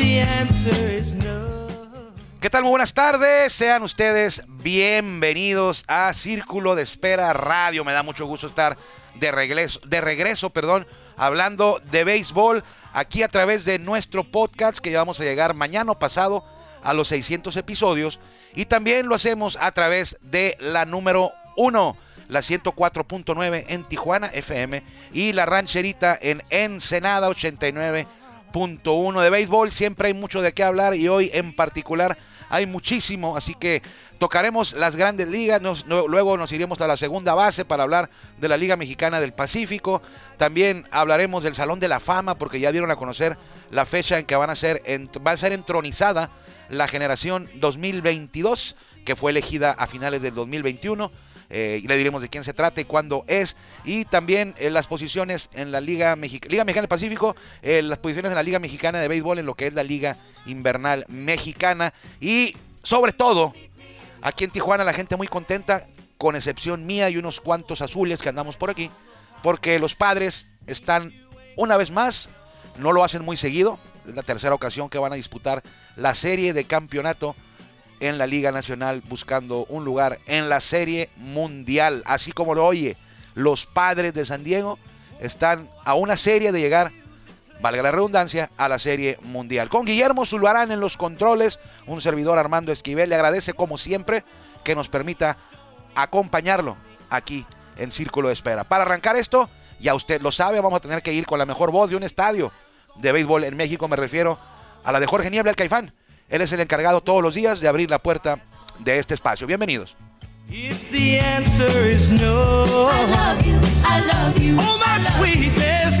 The answer is no. ¿Qué tal? Muy buenas tardes. Sean ustedes bienvenidos a Círculo de Espera Radio. Me da mucho gusto estar de regreso, de regreso, perdón, hablando de béisbol aquí a través de nuestro podcast que ya vamos a llegar mañana o pasado a los 600 episodios y también lo hacemos a través de la número 1, la 104.9 en Tijuana FM y la rancherita en Ensenada 89.1 de béisbol. Siempre hay mucho de qué hablar y hoy en particular hay muchísimo, así que tocaremos las grandes ligas, luego nos iremos a la segunda base para hablar de la Liga Mexicana del Pacífico, también hablaremos del Salón de la Fama porque ya dieron a conocer la fecha en que van a ser, va a ser entronizada la generación 2022 que fue elegida a finales del 2021. Eh, y le diremos de quién se trata y cuándo es. Y también eh, las posiciones en la Liga, Mexic- Liga Mexicana del Pacífico, eh, las posiciones en la Liga Mexicana de Béisbol en lo que es la Liga Invernal Mexicana. Y sobre todo, aquí en Tijuana la gente muy contenta, con excepción mía y unos cuantos azules que andamos por aquí, porque los padres están una vez más, no lo hacen muy seguido, es la tercera ocasión que van a disputar la serie de campeonato en la Liga Nacional buscando un lugar en la Serie Mundial. Así como lo oye, los padres de San Diego están a una serie de llegar, valga la redundancia, a la Serie Mundial. Con Guillermo Zulbarán en los controles, un servidor Armando Esquivel le agradece como siempre que nos permita acompañarlo aquí en Círculo de Espera. Para arrancar esto, ya usted lo sabe, vamos a tener que ir con la mejor voz de un estadio de béisbol en México, me refiero a la de Jorge Niebla, el Caifán. Él es el encargado todos los días de abrir la puerta de este espacio. Bienvenidos. If the answer is no, I love you, I love you. oh my sweetness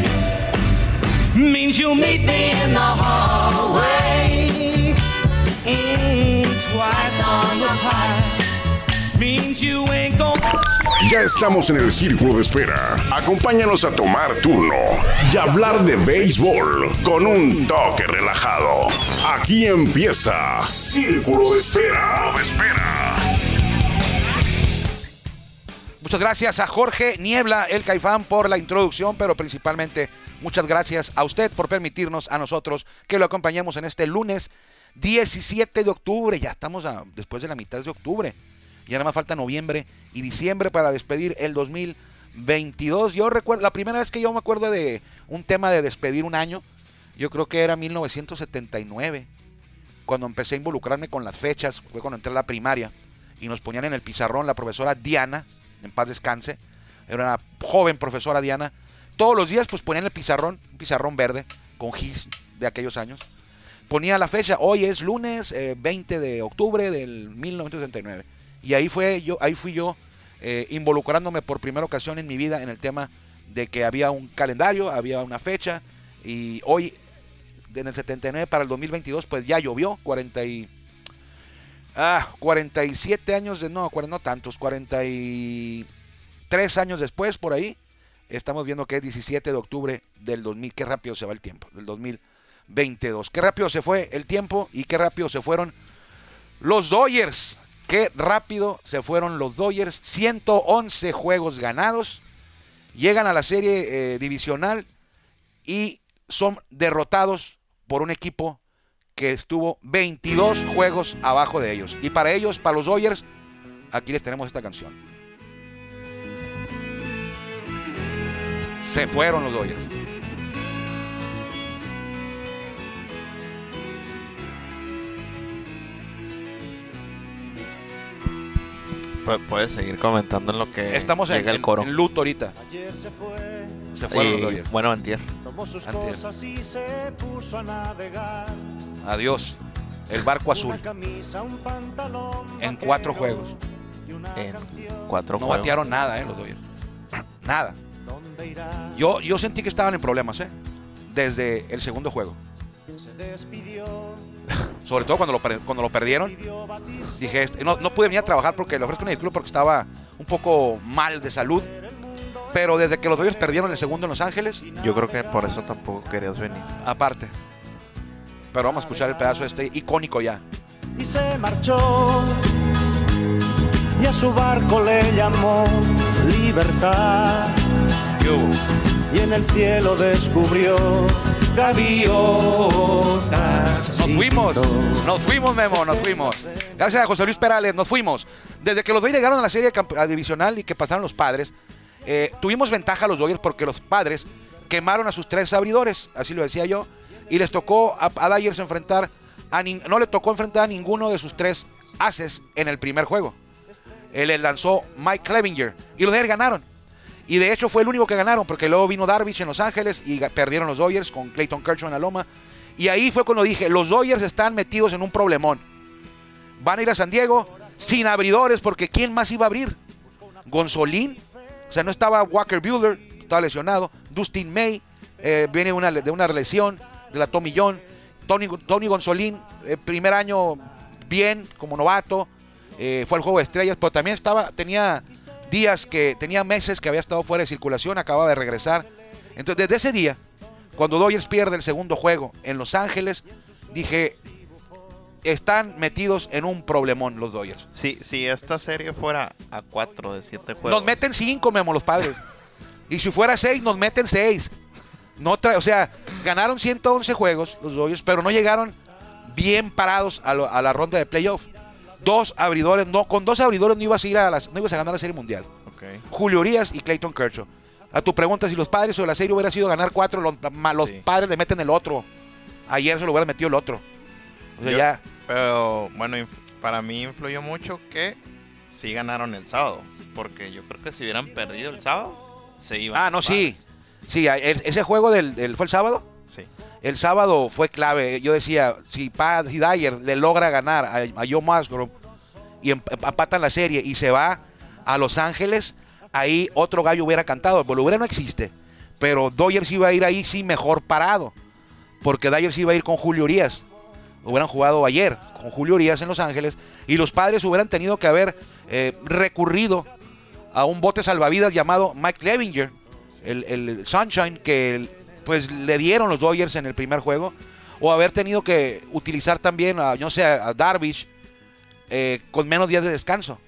means you'll meet me in the hallway. Mm, twice on the pie means you ain't. Ya estamos en el círculo de espera. Acompáñanos a tomar turno y hablar de béisbol con un toque relajado. Aquí empieza Círculo de Espera. De espera. Muchas gracias a Jorge Niebla, el Caifán, por la introducción, pero principalmente muchas gracias a usted por permitirnos a nosotros que lo acompañemos en este lunes 17 de octubre. Ya estamos después de la mitad de octubre. Ya nada más falta noviembre y diciembre para despedir el 2022. Yo recuerdo, la primera vez que yo me acuerdo de un tema de despedir un año, yo creo que era 1979, cuando empecé a involucrarme con las fechas, fue cuando entré a la primaria y nos ponían en el pizarrón la profesora Diana, en paz descanse, era una joven profesora Diana. Todos los días pues ponían el pizarrón, un pizarrón verde con gis de aquellos años. Ponía la fecha, hoy es lunes eh, 20 de octubre del 1979. Y ahí fue yo, ahí fui yo eh, involucrándome por primera ocasión en mi vida en el tema de que había un calendario, había una fecha y hoy en el 79 para el 2022 pues ya llovió 40 y Ah, 47 años de no, 40, no tantos, 43 años después por ahí. Estamos viendo que es 17 de octubre del 2000, qué rápido se va el tiempo, del 2022. Qué rápido se fue el tiempo y qué rápido se fueron los Dodgers. Qué rápido se fueron los Dodgers, 111 juegos ganados. Llegan a la serie eh, divisional y son derrotados por un equipo que estuvo 22 juegos abajo de ellos. Y para ellos, para los Dodgers, aquí les tenemos esta canción. Se fueron los Dodgers. Pu- Puedes seguir comentando en lo que Estamos en, el coro. en luto ahorita. Ayer se fue, Se fueron los Y, Dodgers. bueno, antier. tomó sus Antes. cosas y se puso a navegar. Adiós. El barco azul. Una camisa, un pantalón En cuatro juegos. y una En canción. cuatro No juegos. batearon nada, eh, los Dodgers. Nada. ¿Dónde irá? Yo, yo sentí que estaban en problemas, eh. Desde el segundo juego. Se despidió. Sobre todo cuando lo, cuando lo perdieron. Dije, este, no, no pude venir a trabajar porque le ofrezco una disculpa porque estaba un poco mal de salud. Pero desde que los Dodgers perdieron el segundo en Los Ángeles, Yo creo que por eso tampoco querías venir. aparte. Pero vamos a escuchar el pedazo este icónico ya. y se marchó. Y a su barco le llamó libertad. Y en el cielo descubrió gaviotas. Nos fuimos, nos fuimos, Memo, nos fuimos. Gracias a José Luis Perales, nos fuimos. Desde que los Dodgers llegaron a la serie a divisional y que pasaron los padres, eh, tuvimos ventaja a los Dodgers porque los padres quemaron a sus tres abridores, así lo decía yo, y les tocó a, a Dyers enfrentar, a nin- no le tocó enfrentar a ninguno de sus tres haces en el primer juego. Él les lanzó Mike Clevinger y los Dodgers ganaron. Y de hecho fue el único que ganaron porque luego vino Darvish en Los Ángeles y perdieron los Dodgers con Clayton Kershaw en la loma. Y ahí fue cuando dije, los Dodgers están metidos en un problemón. Van a ir a San Diego sin abridores porque ¿quién más iba a abrir? Gonzolín, o sea, no estaba Walker Bueller, estaba lesionado. Dustin May, eh, viene una, de una lesión de la Tommy John. Tony, Tony Gonzolín, eh, primer año bien como novato, eh, fue al juego de estrellas, pero también estaba, tenía días que, tenía meses que había estado fuera de circulación, acababa de regresar. Entonces, desde ese día, cuando Dodgers pierde el segundo juego en Los Ángeles, dije, están metidos en un problemón los Dodgers. Si, si esta serie fuera a 4 de 7 juegos. Nos meten cinco, Memo, los padres. y si fuera seis, nos meten seis. No tra- o sea, ganaron 111 juegos los Dodgers, pero no llegaron bien parados a, lo- a la ronda de playoff. Dos abridores, no, con dos abridores no ibas a ir a las, no ibas a ganar la serie mundial. Ok. Julio Urias y Clayton Kershaw. A tu pregunta, si los padres o la serie hubiera sido ganar cuatro, los, ma- los Sí. padres le meten el otro. Ayer se lo hubieran metido el otro. O sea, Yo- ya. Pero bueno, para mí influyó mucho que sí ganaron el sábado. Porque yo creo que si hubieran perdido el sábado, se iban. Ah, no, sí. Sí, ese juego del, del- fue el sábado. Sí. El sábado fue clave. Yo decía, si Pat Dyer le logra ganar a, Joe Musgrove y em- empatan la serie y se va a Los Ángeles, ahí otro gallo hubiera cantado. El hubiera no existe. Pero Dodgers iba a ir ahí sí mejor parado. Porque Dyer iba a ir con Julio Urias. Hubieran jugado ayer con Julio Urias en Los Ángeles. Y los padres hubieran tenido que haber eh, recurrido a un bote salvavidas llamado Mike Levinger, el, el Sunshine, que pues le dieron los Dodgers en el primer juego. O haber tenido que utilizar también a, no sé, a Darvish eh, con menos días de descanso.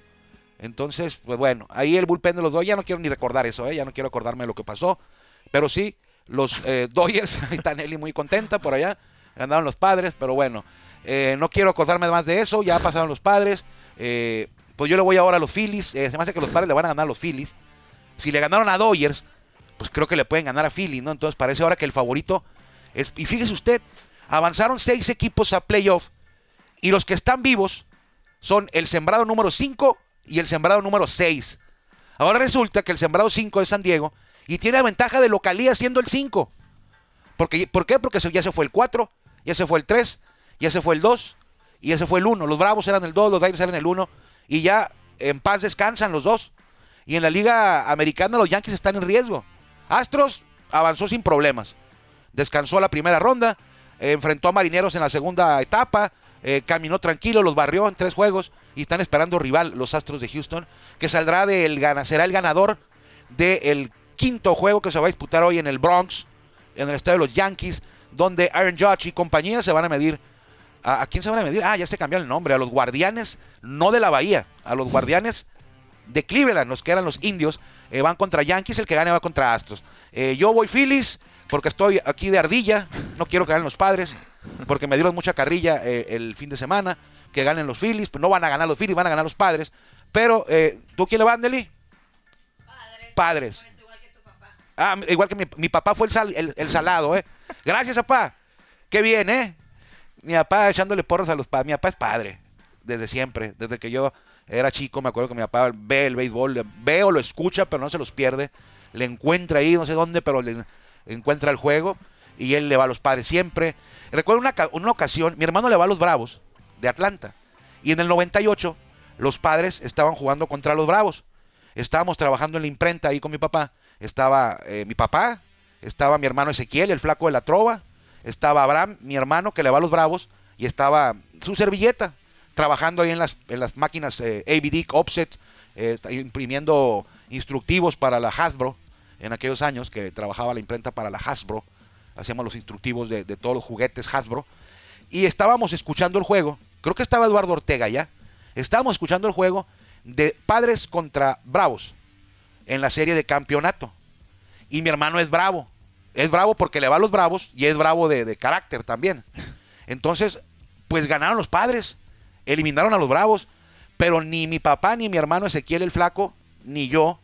Entonces, pues bueno, ahí el bullpen de los Dodgers, ya no quiero ni recordar eso, ¿eh? ya no quiero acordarme de lo que pasó. Pero sí, los eh, Dodgers, ahí está Nelly muy contenta por allá, ganaron los padres, pero bueno, eh, no quiero acordarme más de eso, ya pasaron los padres. pues yo le voy ahora a los Phillies, se me hace que los padres le van a ganar a los Phillies. Si le ganaron a Dodgers, pues creo que le pueden ganar a Phillies, ¿no? Entonces parece ahora que el favorito es... Y fíjese usted, avanzaron seis equipos a playoff y los que están vivos son el sembrado número 5 y el sembrado número 6. Ahora resulta que el sembrado 5 es San Diego y tiene la ventaja de localía siendo el 5. Porque, ¿Por qué? Porque ya se fue el 4, ya se fue el 3, ya se fue el 2 y ya se fue el 1. Los Bravos eran el 2, los Dodgers eran el 1 y ya en paz descansan los dos. Y en la Liga Americana los Yankees están en riesgo. Astros avanzó sin problemas. Descansó la primera ronda, enfrentó a Marineros en la segunda etapa, eh, caminó tranquilo, los barrió en tres juegos y están esperando rival, los Astros de Houston, que saldrá del será el ganador del quinto juego que se va a disputar hoy en el Bronx, en el estadio de los Yankees, donde Aaron Judge y compañía se van a medir. ¿A, a quién se van a medir? Ah, ya se cambió el nombre, a los guardianes, no de la Bahía, a los guardianes de Cleveland, los que eran los indios, eh, van contra Yankees, el que gane va contra Astros. Eh, yo voy Phillies porque estoy aquí de ardilla, no quiero que ganen los padres, porque me dieron mucha carrilla eh, el fin de semana, que ganen los Phillies, pues no van a ganar los Phillies, van a ganar los padres. Pero, ¿tú quién le vas, Nelly? Padres. Ah, igual que mi, mi papá fue el, sal- el- el salado, ¿eh? Gracias, papá. Qué bien, ¿eh? Mi papá echándole porras a los padres. Mi papá es padre, desde siempre. Desde que yo era chico, me acuerdo que mi papá ve el béisbol, ve o lo escucha, pero no se los pierde. Le encuentra ahí, no sé dónde, pero le encuentra el juego. Y él le va a los padres siempre. Recuerdo una, una ocasión, mi hermano le va a los Bravos de Atlanta. Y en el 98, los padres estaban jugando contra los Bravos. Estábamos trabajando en la imprenta ahí con mi papá. Estaba eh, mi papá, estaba mi hermano Ezequiel, el flaco de la trova, estaba Abraham, mi hermano, que le va a los Bravos, y estaba su servilleta, trabajando ahí en las, en las máquinas eh, ABD, Offset, eh, imprimiendo instructivos para la Hasbro, en aquellos años que trabajaba la imprenta para la Hasbro, hacíamos los instructivos de, de todos los juguetes Hasbro, y estábamos escuchando el juego, creo que estaba Eduardo Ortega ya, estábamos escuchando el juego de Padres contra Bravos en la serie de campeonato. Y mi hermano es bravo. Es bravo porque le va a los bravos y es bravo de, de carácter también. Entonces, pues ganaron los padres, eliminaron a los bravos, pero ni mi papá, ni mi hermano Ezequiel el Flaco, ni yo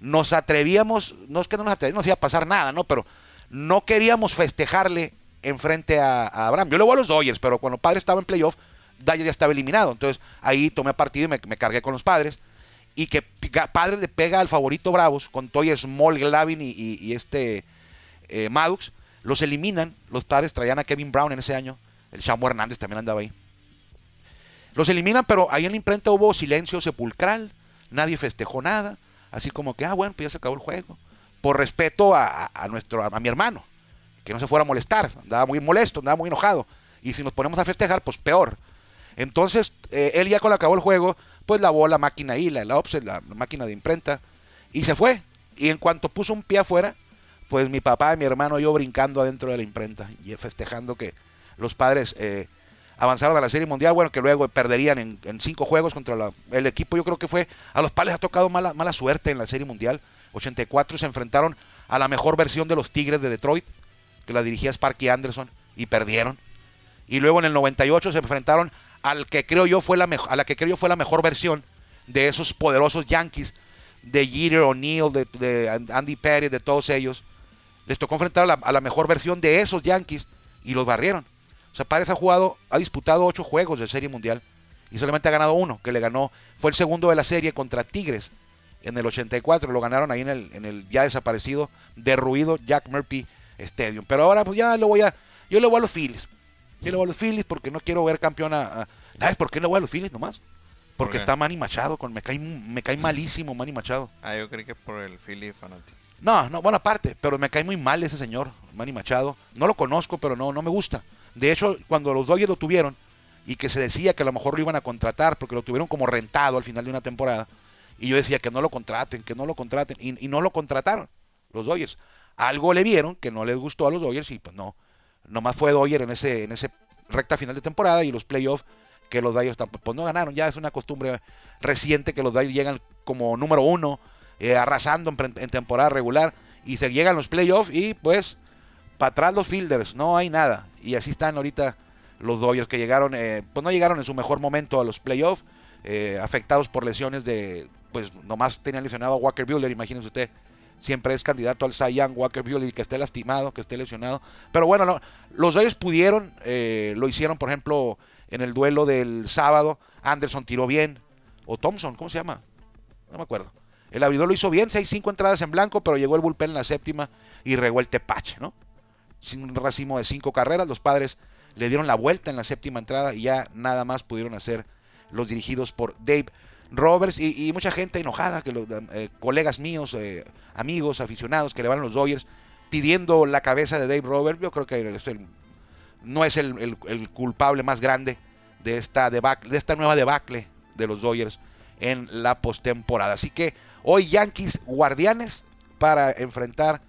nos atrevíamos, no es que no nos atrevíamos, no iba a pasar nada, ¿no? Pero no queríamos festejarle enfrente a, a Abraham. Yo le voy a los Dodgers, pero cuando padre estaba en playoff, Dodgers ya estaba eliminado. Entonces ahí tomé partido y me, cargué con los padres. Y que padre le pega al favorito Bravos con Toy Small, Glavin y este eh, Maddox. Los eliminan. Los padres traían a Kevin Brown en ese año. El Chamo Hernández también andaba ahí. Los eliminan, pero ahí en la imprenta hubo silencio sepulcral. Nadie festejó nada. Así como que, ah, bueno, pues ya se acabó el juego. Por respeto a, a- nuestro, a, mi hermano. Que no se fuera a molestar. Andaba muy molesto, andaba muy enojado. Y si nos ponemos a festejar, pues peor. Entonces, eh, él ya cuando acabó el juego, pues lavó la máquina ahí, la, la la, la máquina de imprenta, y se fue. Y en cuanto puso un pie afuera, pues mi papá, mi hermano yo brincando adentro de la imprenta y festejando que los padres eh, avanzaron a la Serie Mundial, bueno, que luego perderían en, cinco juegos contra el equipo, yo creo que fue, a los padres ha tocado mala, mala suerte en la Serie Mundial. 84 se enfrentaron a la mejor versión de los Tigres de Detroit, que la dirigía Sparky Anderson, y perdieron. Y luego en el 98 se enfrentaron al que creo yo fue la a la que creo yo fue la mejor versión de esos poderosos Yankees, de Jeter, O'Neill, de, de Andy Perry, de todos ellos. Les tocó enfrentar a la, a la mejor versión de esos Yankees y los barrieron. O sea, Párez ha jugado, ha disputado ocho juegos de Serie Mundial y solamente ha ganado uno, que le ganó, fue el segundo de la serie contra Tigres en el 84, lo ganaron ahí en el, en el ya desaparecido, derruido Jack Murphy Stadium. Pero ahora pues ya le voy a, yo le voy a los Phillies. Yo le voy a los Phillies porque no quiero ver campeón a, ¿sabes por qué le voy a los Phillies nomás? Porque está Manny Machado, con, me, cae, me cae malísimo Manny Machado. Ah, yo creí que por el Philly fanático. No, no, buena parte, pero me cae muy mal ese señor, Manny Machado. No lo conozco, pero no, no me gusta. De hecho, cuando los Dodgers lo tuvieron y que se decía que a lo mejor lo iban a contratar porque lo tuvieron como rentado al final de una temporada, y yo decía que no lo contraten, que no lo contraten, y, y no lo contrataron los Dodgers. Algo le vieron que no les gustó a los Dodgers y pues no, nomás fue Dodger en ese, en ese recta final de temporada y los playoffs que los Dodgers tampoco, pues no ganaron. Ya es una costumbre reciente que los Dodgers llegan como número uno, eh, arrasando en, en temporada regular y se llegan los playoffs y pues para atrás los fielders, no hay nada. Y así están ahorita los Dodgers que llegaron, eh, pues no llegaron en su mejor momento a los playoffs, eh, afectados por lesiones de, pues nomás tenían lesionado a Walker Buehler, imagínense usted. Siempre es candidato al Cy Young, Walker Buehler, que esté lastimado, que esté lesionado. Pero bueno, no, los Dodgers pudieron, eh, lo hicieron, por ejemplo, en el duelo del sábado. Anderson tiró bien. O Thompson, ¿cómo se llama? No me acuerdo. El abridor lo hizo bien, 6-5 entradas en blanco, pero llegó el bullpen en la séptima y regó el tepache, ¿no? Un racimo de cinco carreras, los padres le dieron la vuelta en la séptima entrada y ya nada más pudieron hacer los dirigidos por Dave Roberts y, mucha gente enojada, que los, eh, colegas míos, eh, amigos, aficionados que le van a los Dodgers pidiendo la cabeza de Dave Roberts. Yo creo que es el- no es el, el- el culpable más grande de esta, debacle, de esta nueva debacle de los Dodgers en la postemporada. Así que hoy Yankees Guardianes para enfrentar,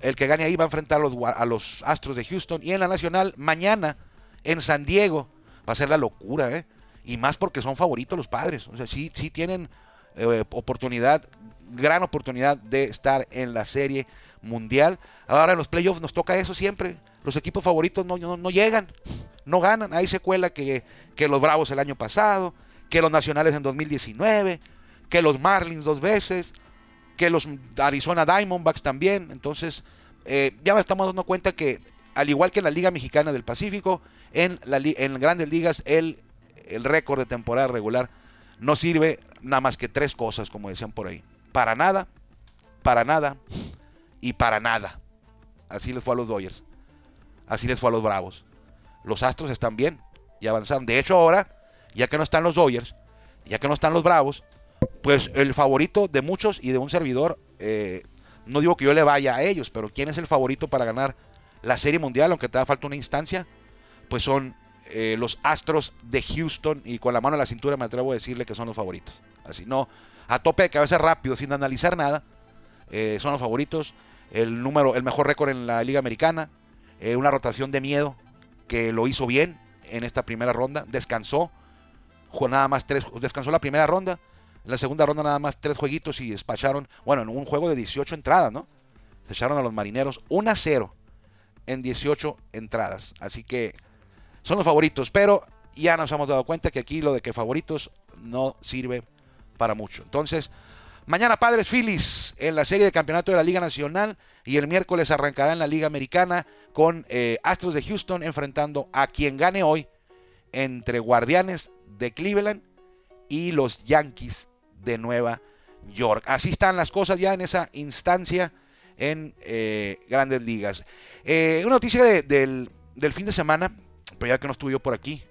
el que gane ahí va a enfrentar a los, Astros de Houston y en la Nacional mañana en San Diego va a ser la locura, ¿eh? Y más porque son favoritos los padres. O sea, sí, sí tienen eh, oportunidad, gran oportunidad de estar en la serie mundial. Ahora en los playoffs nos toca eso siempre. Los equipos favoritos no, no, no llegan, no ganan. Hay secuela que, que los Bravos el año pasado, que los Nacionales en 2019, que los Marlins dos veces, que los Arizona Diamondbacks también. Entonces, eh, ya estamos dando cuenta que, al igual que en la Liga Mexicana del Pacífico, en, la, en grandes ligas el, el récord de temporada regular no sirve nada más que tres cosas, como decían por ahí. Para nada, para nada y para nada. Así les fue a los Dodgers. Así les fue a los Bravos. Los Astros están bien y avanzaron. De hecho, ahora, ya que no están los Dodgers, ya que no están los Bravos, pues el favorito de muchos y de un servidor, eh, no digo que yo le vaya a ellos, pero ¿quién es el favorito para ganar la Serie Mundial, aunque te da falta una instancia, pues son eh, los Astros de Houston y con la mano en la cintura me atrevo a decirle que son los favoritos. Así no, a tope de cabeza rápido, sin analizar nada, eh, son los favoritos. El número, el mejor récord en la Liga Americana, eh, una rotación de miedo que lo hizo bien en esta primera ronda, descansó, jugó nada más tres, descansó la primera ronda, en la segunda ronda nada más tres jueguitos y despacharon, bueno, en un juego de 18 entradas, ¿no? Se echaron a los marineros 1 a 0 en 18 entradas. Así que son los favoritos, pero ya nos hemos dado cuenta que aquí lo de que favoritos no sirve para mucho. Entonces, mañana Padres Phillies en la serie de campeonato de la Liga Nacional y el miércoles arrancará en la Liga Americana con eh, Astros de Houston enfrentando a quien gane hoy entre Guardianes de Cleveland y los Yankees de Nueva York. Así están las cosas ya en esa instancia en eh, grandes ligas. Eh, una noticia del, del, fin de semana, pero ya que no estuve yo por aquí,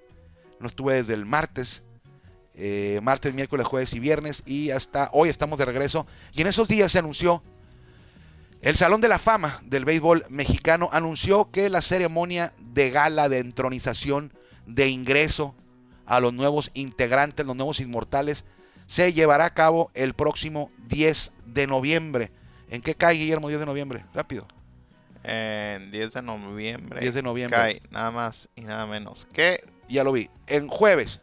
no estuve desde el martes, eh, martes, miércoles, jueves y viernes, y hasta hoy estamos de regreso. Y en esos días se anunció, el Salón de la Fama del Béisbol Mexicano anunció que la ceremonia de gala de entronización de ingreso a los nuevos integrantes, los nuevos inmortales, se llevará a cabo el próximo 10 de noviembre. ¿En qué cae, Guillermo, 10 de noviembre? Rápido. En 10 de noviembre. 10 de noviembre. Cae nada más y nada menos que. Ya lo vi. En jueves.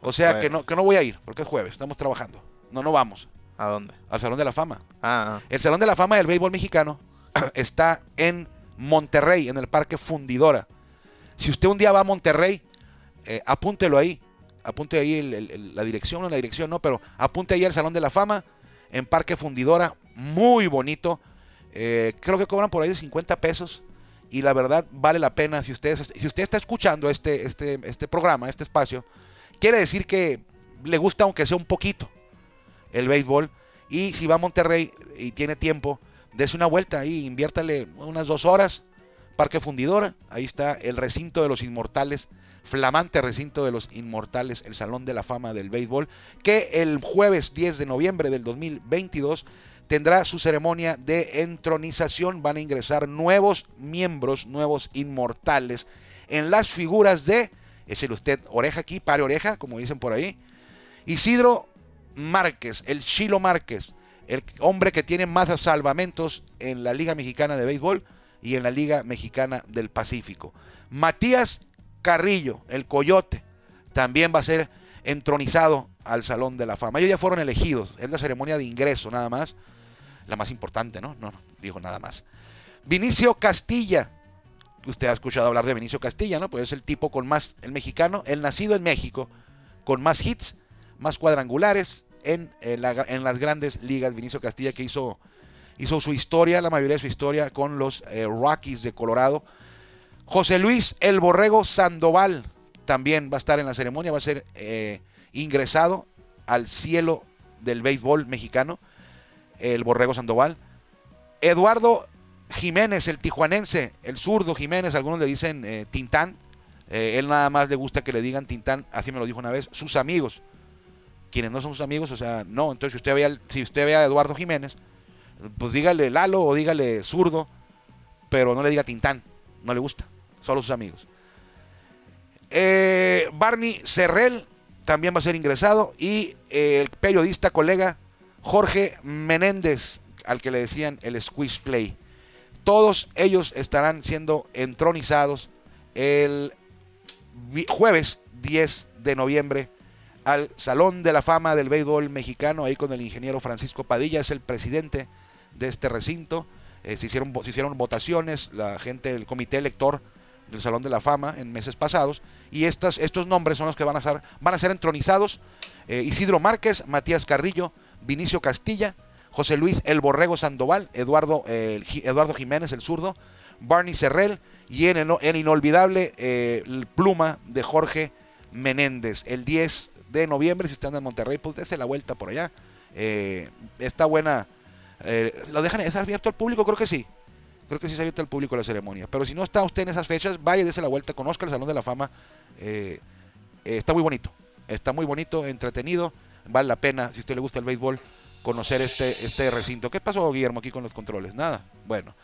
O sea que no, que no voy a ir, porque es jueves. Estamos trabajando. No, no vamos. ¿A dónde? Al Salón de la Fama. Ah. ah. El Salón de la Fama del Béisbol Mexicano está en Monterrey, en el Parque Fundidora. Si usted un día va a Monterrey, eh, apúntelo ahí. Apunte ahí la dirección, no la dirección, no, pero apunte ahí al Salón de la Fama en Parque Fundidora. Muy bonito. Eh, creo que cobran por ahí de 50 pesos. Y la verdad vale la pena. Si usted, si usted está escuchando este, este, este programa, este espacio, quiere decir que le gusta aunque sea un poquito el béisbol. Y si va a Monterrey y tiene tiempo, dése una vuelta ahí, inviértale unas dos horas. Parque Fundidora, ahí está el recinto de los inmortales, flamante recinto de los inmortales, el Salón de la Fama del Béisbol, que el jueves 10 de noviembre del 2022 tendrá su ceremonia de entronización. Van a ingresar nuevos miembros, nuevos inmortales, en las figuras de, échele usted oreja aquí, pare oreja, como dicen por ahí, Isidro Márquez, el Chilo Márquez, el hombre que tiene más salvamentos en la Liga Mexicana de Béisbol y en la Liga Mexicana del Pacífico. Matías Carrillo, el Coyote, también va a ser entronizado al Salón de la Fama. Ellos ya fueron elegidos, es la ceremonia de ingreso nada más la más importante, ¿no? No, no digo nada más. Vinicio Castilla. Usted ha escuchado hablar de Vinicio Castilla, ¿no? Pues es el tipo con más, el mexicano, el nacido en México, con más hits, más cuadrangulares en, las grandes ligas. Vinicio Castilla que hizo, hizo su historia, la mayoría de su historia con los eh, Rockies de Colorado. José Luis El Borrego Sandoval también va a estar en la ceremonia, va a ser eh, ingresado al cielo del béisbol mexicano el Borrego Sandoval. Eduardo Jiménez, el tijuanense, el zurdo Jiménez, algunos le dicen eh, Tintán. Eh, él nada más le gusta que le digan Tintán, así me lo dijo una vez, sus amigos. Quienes no son sus amigos, o sea, no. Entonces, si usted ve, si usted a Eduardo Jiménez, pues dígale Lalo o dígale zurdo, pero no le diga Tintán, no le gusta, solo sus amigos. Eh, Barney Cerrel también va a ser ingresado y el periodista colega Jorge Menéndez, al que le decían el squeeze play. Todos ellos estarán siendo entronizados el jueves 10 de noviembre al Salón de la Fama del Béisbol Mexicano, ahí con el ingeniero Francisco Padilla, es el presidente de este recinto. Eh, se, hicieron, se hicieron votaciones, la gente, el comité elector del Salón de la Fama en meses pasados, y estas, estos nombres son los que van a, ser, van a ser entronizados. Eh, Isidro Márquez, Matías Carrillo, Vinicio Castilla, José Luis El Borrego Sandoval, Eduardo, Eduardo Jiménez el zurdo, Barney Cerrel y en el, inolvidable eh, pluma de Jorge Menéndez. El 10 de noviembre, si anda en Monterrey, pues dése la vuelta por allá. Eh, está buena. Eh, ¿Lo dejan estar abierto al público? Creo que sí. Creo que sí se abierto al público la ceremonia. Pero si no está usted en esas fechas, vaya, dése la vuelta, conozca el Salón de la Fama. está muy bonito. Está muy bonito, entretenido vale la pena, si a usted le gusta el béisbol, conocer este, este recinto. ¿Qué pasó, Guillermo, aquí con los controles? Nada. Bueno.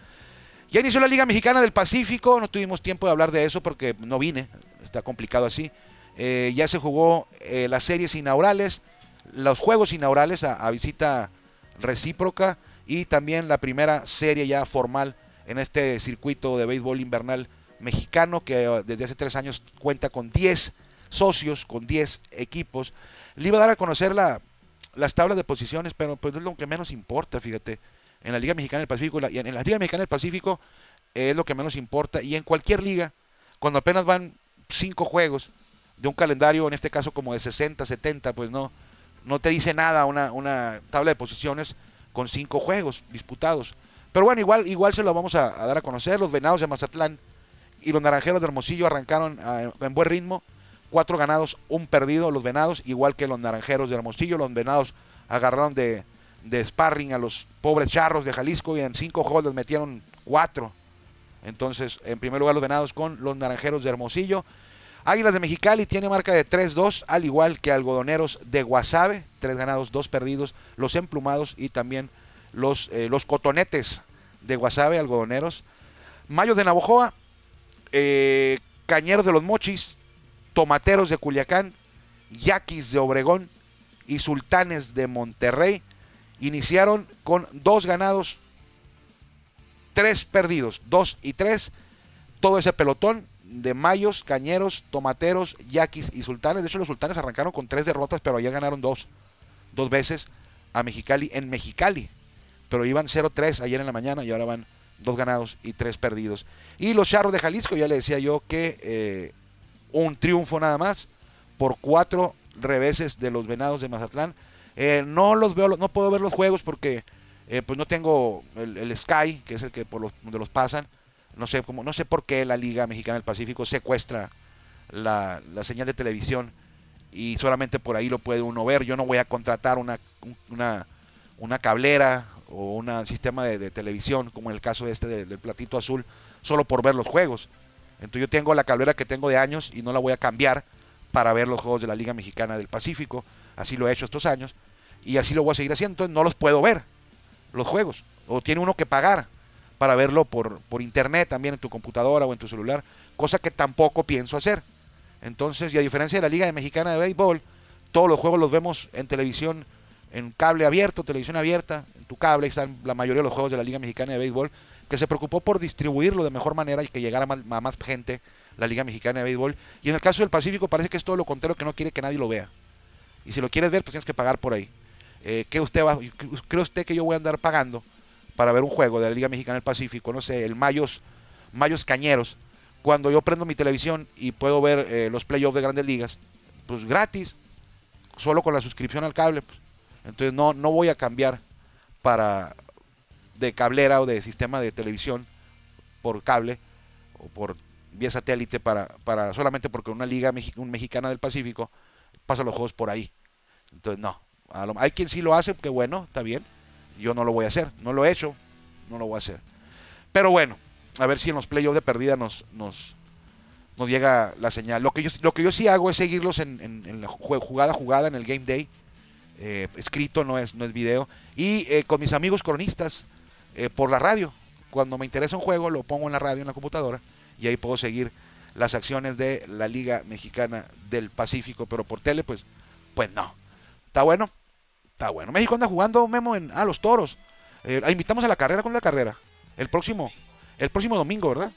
Ya inició la Liga Mexicana del Pacífico, no tuvimos tiempo de hablar de eso porque no vine, está complicado así. Eh, ya se jugó eh, las series inaugurales, los juegos inaugurales a visita recíproca y también la primera serie ya formal en este circuito de béisbol invernal mexicano que eh, desde hace tres años cuenta con 10 socios, con 10 equipos. Le iba a dar a conocer la, las tablas de posiciones, pero pues es lo que menos importa, fíjate. En la Liga Mexicana del Pacífico, y en la Liga Mexicana del Pacífico es lo que menos importa. Y en cualquier liga, cuando apenas van cinco juegos de un calendario, en este caso como de 60, 70, pues no, no te dice nada una, una tabla de posiciones con cinco juegos disputados. Pero bueno, igual, igual se lo vamos a, dar a conocer. Los Venados de Mazatlán y los Naranjeros de Hermosillo arrancaron a, en buen ritmo. Cuatro ganados, un perdido los Venados, igual que los Naranjeros de Hermosillo. Los Venados agarraron de, de sparring a los pobres charros de Jalisco y en cinco juegos metieron cuatro. Entonces, en primer lugar los Venados con los Naranjeros de Hermosillo. Águilas de Mexicali tiene marca de 3-2, al igual que Algodoneros de Guasave, tres ganados, dos perdidos, los emplumados y también los, eh, los cotonetes de Guasave, Algodoneros. Mayos de Navojoa, eh, Cañeros de los Mochis, Tomateros de Culiacán, Yaquis de Obregón y Sultanes de Monterrey iniciaron con dos ganados, tres perdidos, dos y tres. Todo ese pelotón de Mayos, Cañeros, Tomateros, Yaquis y Sultanes. De hecho, los Sultanes arrancaron con tres derrotas, pero ayer ganaron dos, dos veces a Mexicali en Mexicali. Pero iban 0-3 ayer en la mañana y ahora van dos ganados y tres perdidos. Y los Charros de Jalisco, ya le decía yo que eh, un triunfo nada más por cuatro reveses de los Venados de Mazatlán. Eh, no los veo, no puedo ver los juegos porque eh, pues no tengo el, Sky, que es el que por los, donde los pasan. No sé cómo, no sé por qué la Liga Mexicana del Pacífico secuestra la, la, señal de televisión y solamente por ahí lo puede uno ver. Yo no voy a contratar una, una, una cablera o un sistema de, televisión, como en el caso este del, platito azul, solo por ver los juegos. Entonces yo tengo la cablera que tengo de años y no la voy a cambiar para ver los juegos de la Liga Mexicana del Pacífico. Así lo he hecho estos años y así lo voy a seguir haciendo. Entonces no los puedo ver, los juegos. O tiene uno que pagar para verlo por, por internet también en tu computadora o en tu celular, cosa que tampoco pienso hacer. Entonces, y a diferencia de la Liga Mexicana de Béisbol, todos los juegos los vemos en televisión, en cable abierto, televisión abierta, en tu cable, están la mayoría de los juegos de la Liga Mexicana de Béisbol, que se preocupó por distribuirlo de mejor manera y que llegara a más, gente la Liga Mexicana de Béisbol. Y en el caso del Pacífico parece que es todo lo contrario, que no quiere que nadie lo vea. Y si lo quieres ver, pues tienes que pagar por ahí. Eh, ¿qué usted va, ¿Cree usted que yo voy a andar pagando para ver un juego de la Liga Mexicana del Pacífico? No sé, el Mayos, Mayos Cañeros. Cuando yo prendo mi televisión y puedo ver eh, los playoffs de grandes ligas, pues gratis, solo con la suscripción al cable. Pues. Entonces no, no voy a cambiar para de cablera o de sistema de televisión por cable o por vía satélite para, para solamente porque una liga un mexicana del Pacífico pasa los juegos por ahí. Entonces no, hay quien sí lo hace, que bueno, está bien. Yo no lo voy a hacer, no lo he hecho, no lo voy a hacer. Pero bueno, a ver si en los playoffs de perdida nos, nos, nos llega la señal. Lo que yo, lo que yo sí hago es seguirlos en, en, en la jugada jugada, en el game day. Eh, escrito, no es, no es video. Y eh, con mis amigos cronistas eh, por la radio. Cuando me interesa un juego, lo pongo en la radio, en la computadora, y ahí puedo seguir las acciones de la Liga Mexicana del Pacífico. Pero por tele, pues, pues no. ¿Está bueno? Está bueno. México anda jugando, Memo, en ah, los toros. Invitamos a la carrera con la carrera. El próximo, el próximo domingo, ¿verdad?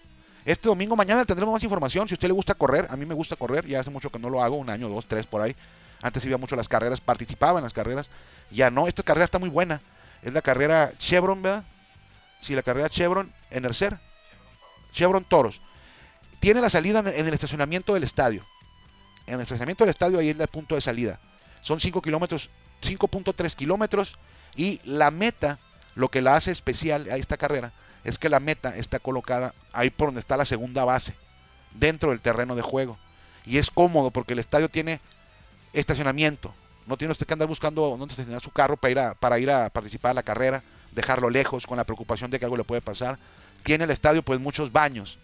Este domingo, mañana tendremos más información. Si a usted le gusta correr, a mí me gusta correr. Ya hace mucho que no lo hago, un año, dos, tres por ahí. Antes iba mucho a las carreras, participaba en las carreras. Ya no, esta carrera está muy buena. Es la carrera Chevron, ¿verdad? Sí, la carrera Chevron en el CER. Chevron Toros. Tiene la salida en el estacionamiento del estadio. En el estacionamiento del estadio ahí es el punto de salida. Son 5 kilómetros 5.3 kilómetros y la meta, lo que la hace especial a esta carrera, es que la meta está colocada ahí por donde está la segunda base, dentro del terreno de juego. Y es cómodo porque el estadio tiene estacionamiento. No tiene usted que andar buscando dónde estacionar su carro para ir, a, para ir a participar en la carrera, dejarlo lejos con la preocupación de que algo le puede pasar. Tiene el estadio pues muchos baños,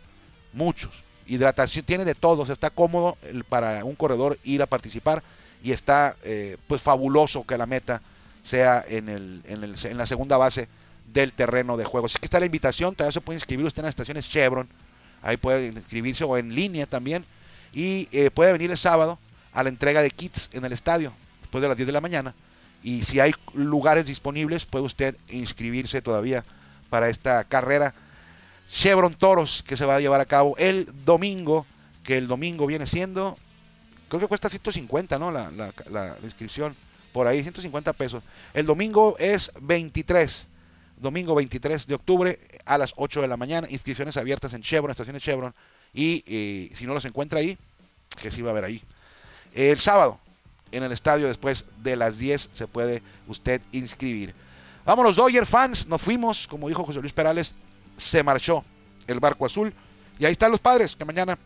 muchos. Hidratación, tiene de todo, está cómodo para un corredor ir a participar y está eh, pues fabuloso que la meta sea en, el, en, el, en, la segunda base del terreno de juego. Así que está la invitación, todavía se puede inscribir usted en las estaciones Chevron, ahí puede inscribirse o en línea también, y eh, puede venir el sábado a la entrega de kits en el estadio, después de las 10 de la mañana, y si hay lugares disponibles, puede usted inscribirse todavía para esta carrera Chevron Toros que se va a llevar a cabo el domingo, que el domingo viene siendo, creo que cuesta 150, ¿no? La, la, inscripción, por ahí 150 pesos. El domingo es 23 domingo 23 de octubre a las 8 de la mañana. Inscripciones abiertas en Chevron, estaciones Chevron. Y eh, si no los encuentra ahí, que sí va a haber ahí. El sábado, en el estadio, después de las 10, se puede usted inscribir. Vámonos, Dodger fans. Nos fuimos, como dijo José Luis Perales, se marchó el barco azul. Y ahí están los padres, que mañana,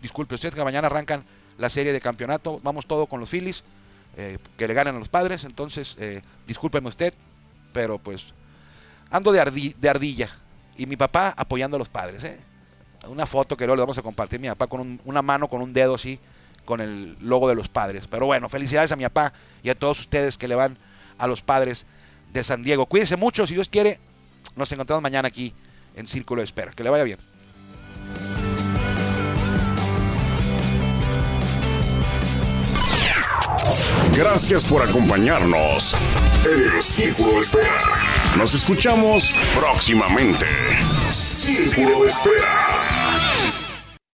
disculpe usted, que mañana arrancan la serie de campeonato. Vamos todo con los Phillies, eh, que le ganan a los padres. Entonces, eh, discúlpeme usted, pero pues ando de, ardilla. Y mi papá apoyando a los padres. ¿eh? Una foto que luego le vamos a compartir. Mi papá con una mano, con un dedo así, con el logo de los padres. Pero bueno, felicidades a mi papá y a todos ustedes que le van a los padres de San Diego. Cuídense mucho, si Dios quiere, nos encontramos mañana aquí en Círculo de Espera. Que le vaya bien. Gracias por acompañarnos en Círculo de Espera. Nos escuchamos próximamente. Círculo de Espera.